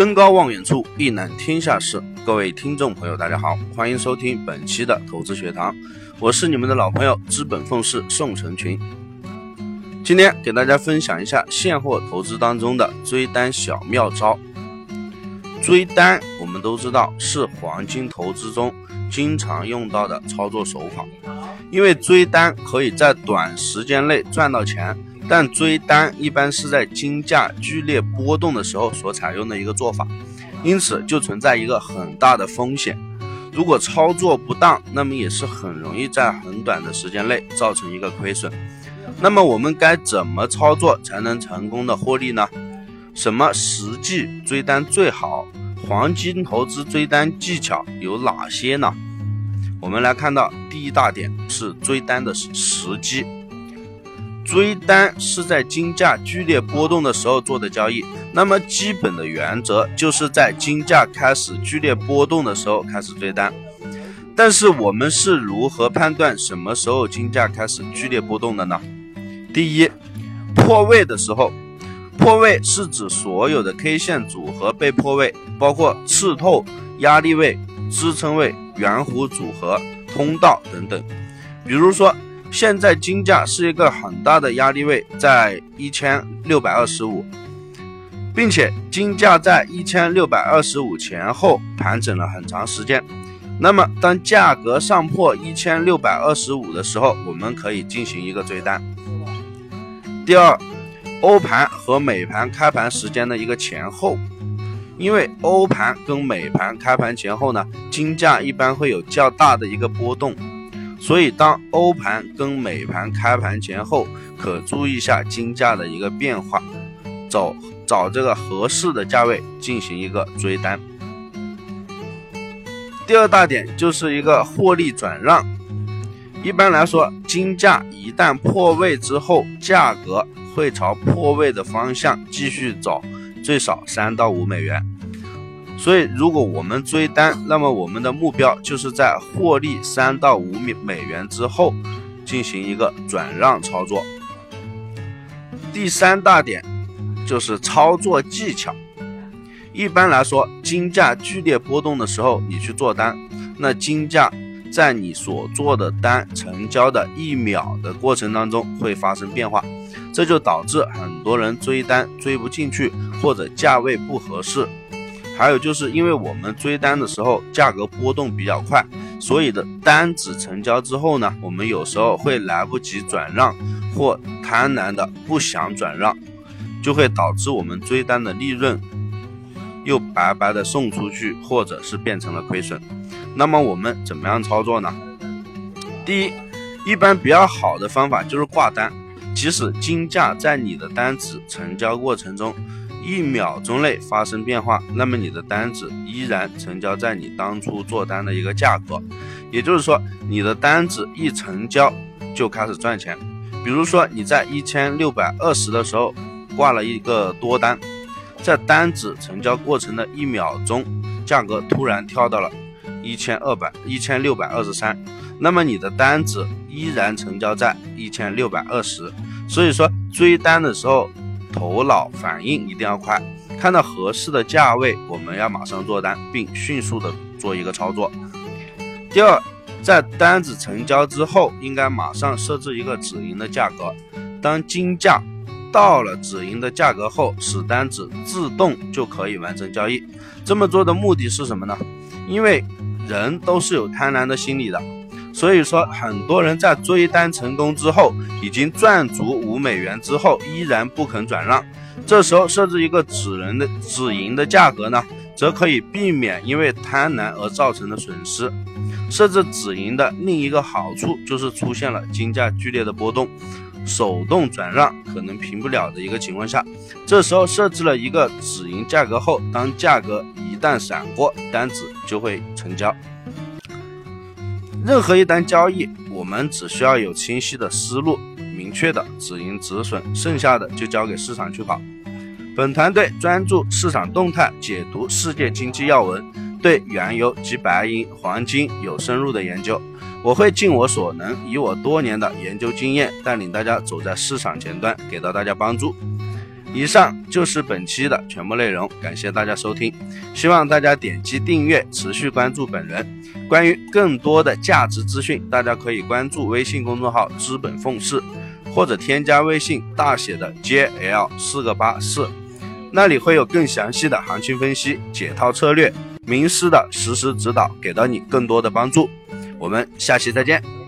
登高望远处，一览天下事。各位听众朋友，大家好，欢迎收听本期的投资学堂，我是你们的老朋友资本奉仕宋成群。今天给大家分享一下现货投资当中的追单小妙招。追单，我们都知道是黄金投资中经常用到的操作手法，因为追单可以在短时间内赚到钱。但追单一般是在金价剧烈波动的时候所采用的一个做法，因此就存在一个很大的风险。如果操作不当，那么也是很容易在很短的时间内造成一个亏损。那么我们该怎么操作才能成功的获利呢？什么时机追单最好？黄金投资追单技巧有哪些呢？我们来看到第一大点是追单的时机。追单是在金价剧烈波动的时候做的交易，那么基本的原则就是在金价开始剧烈波动的时候开始追单。但是我们是如何判断什么时候金价开始剧烈波动的呢？第一，破位的时候，破位是指所有的 K 线组合被破位，包括刺透、压力位、支撑位、圆弧组合、通道等等，比如说。现在金价是一个很大的压力位，在一千六百二十五，并且金价在一千六百二十五前后盘整了很长时间。那么，当价格上破一千六百二十五的时候，我们可以进行一个追单。第二，欧盘和美盘开盘时间的一个前后，因为欧盘跟美盘开盘前后呢，金价一般会有较大的一个波动。所以，当欧盘跟美盘开盘前后，可注意一下金价的一个变化，找找这个合适的价位进行一个追单。第二大点就是一个获利转让。一般来说，金价一旦破位之后，价格会朝破位的方向继续走，最少三到五美元。所以，如果我们追单，那么我们的目标就是在获利三到五美美元之后，进行一个转让操作。第三大点就是操作技巧。一般来说，金价剧烈波动的时候，你去做单，那金价在你所做的单成交的一秒的过程当中会发生变化，这就导致很多人追单追不进去，或者价位不合适。还有就是因为我们追单的时候价格波动比较快，所以的单子成交之后呢，我们有时候会来不及转让，或贪婪的不想转让，就会导致我们追单的利润又白白的送出去，或者是变成了亏损。那么我们怎么样操作呢？第一，一般比较好的方法就是挂单，即使金价在你的单子成交过程中。一秒钟内发生变化，那么你的单子依然成交在你当初做单的一个价格，也就是说，你的单子一成交就开始赚钱。比如说你在一千六百二十的时候挂了一个多单，在单子成交过程的一秒钟，价格突然跳到了一千二百一千六百二十三，那么你的单子依然成交在一千六百二十。所以说追单的时候。头脑反应一定要快，看到合适的价位，我们要马上做单，并迅速的做一个操作。第二，在单子成交之后，应该马上设置一个止盈的价格。当金价到了止盈的价格后，使单子自动就可以完成交易。这么做的目的是什么呢？因为人都是有贪婪的心理的。所以说，很多人在追单成功之后，已经赚足五美元之后，依然不肯转让。这时候设置一个止人的止盈的价格呢，则可以避免因为贪婪而造成的损失。设置止盈的另一个好处就是出现了金价剧烈的波动，手动转让可能平不了的一个情况下，这时候设置了一个止盈价格后，当价格一旦闪过，单子就会成交。任何一单交易，我们只需要有清晰的思路、明确的止盈止损，剩下的就交给市场去跑。本团队专注市场动态，解读世界经济要闻，对原油及白银、黄金有深入的研究。我会尽我所能，以我多年的研究经验，带领大家走在市场前端，给到大家帮助。以上就是本期的全部内容，感谢大家收听，希望大家点击订阅，持续关注本人。关于更多的价值资讯，大家可以关注微信公众号“资本奉仕”，或者添加微信大写的 JL 四个八四，那里会有更详细的行情分析、解套策略、名师的实时指导，给到你更多的帮助。我们下期再见。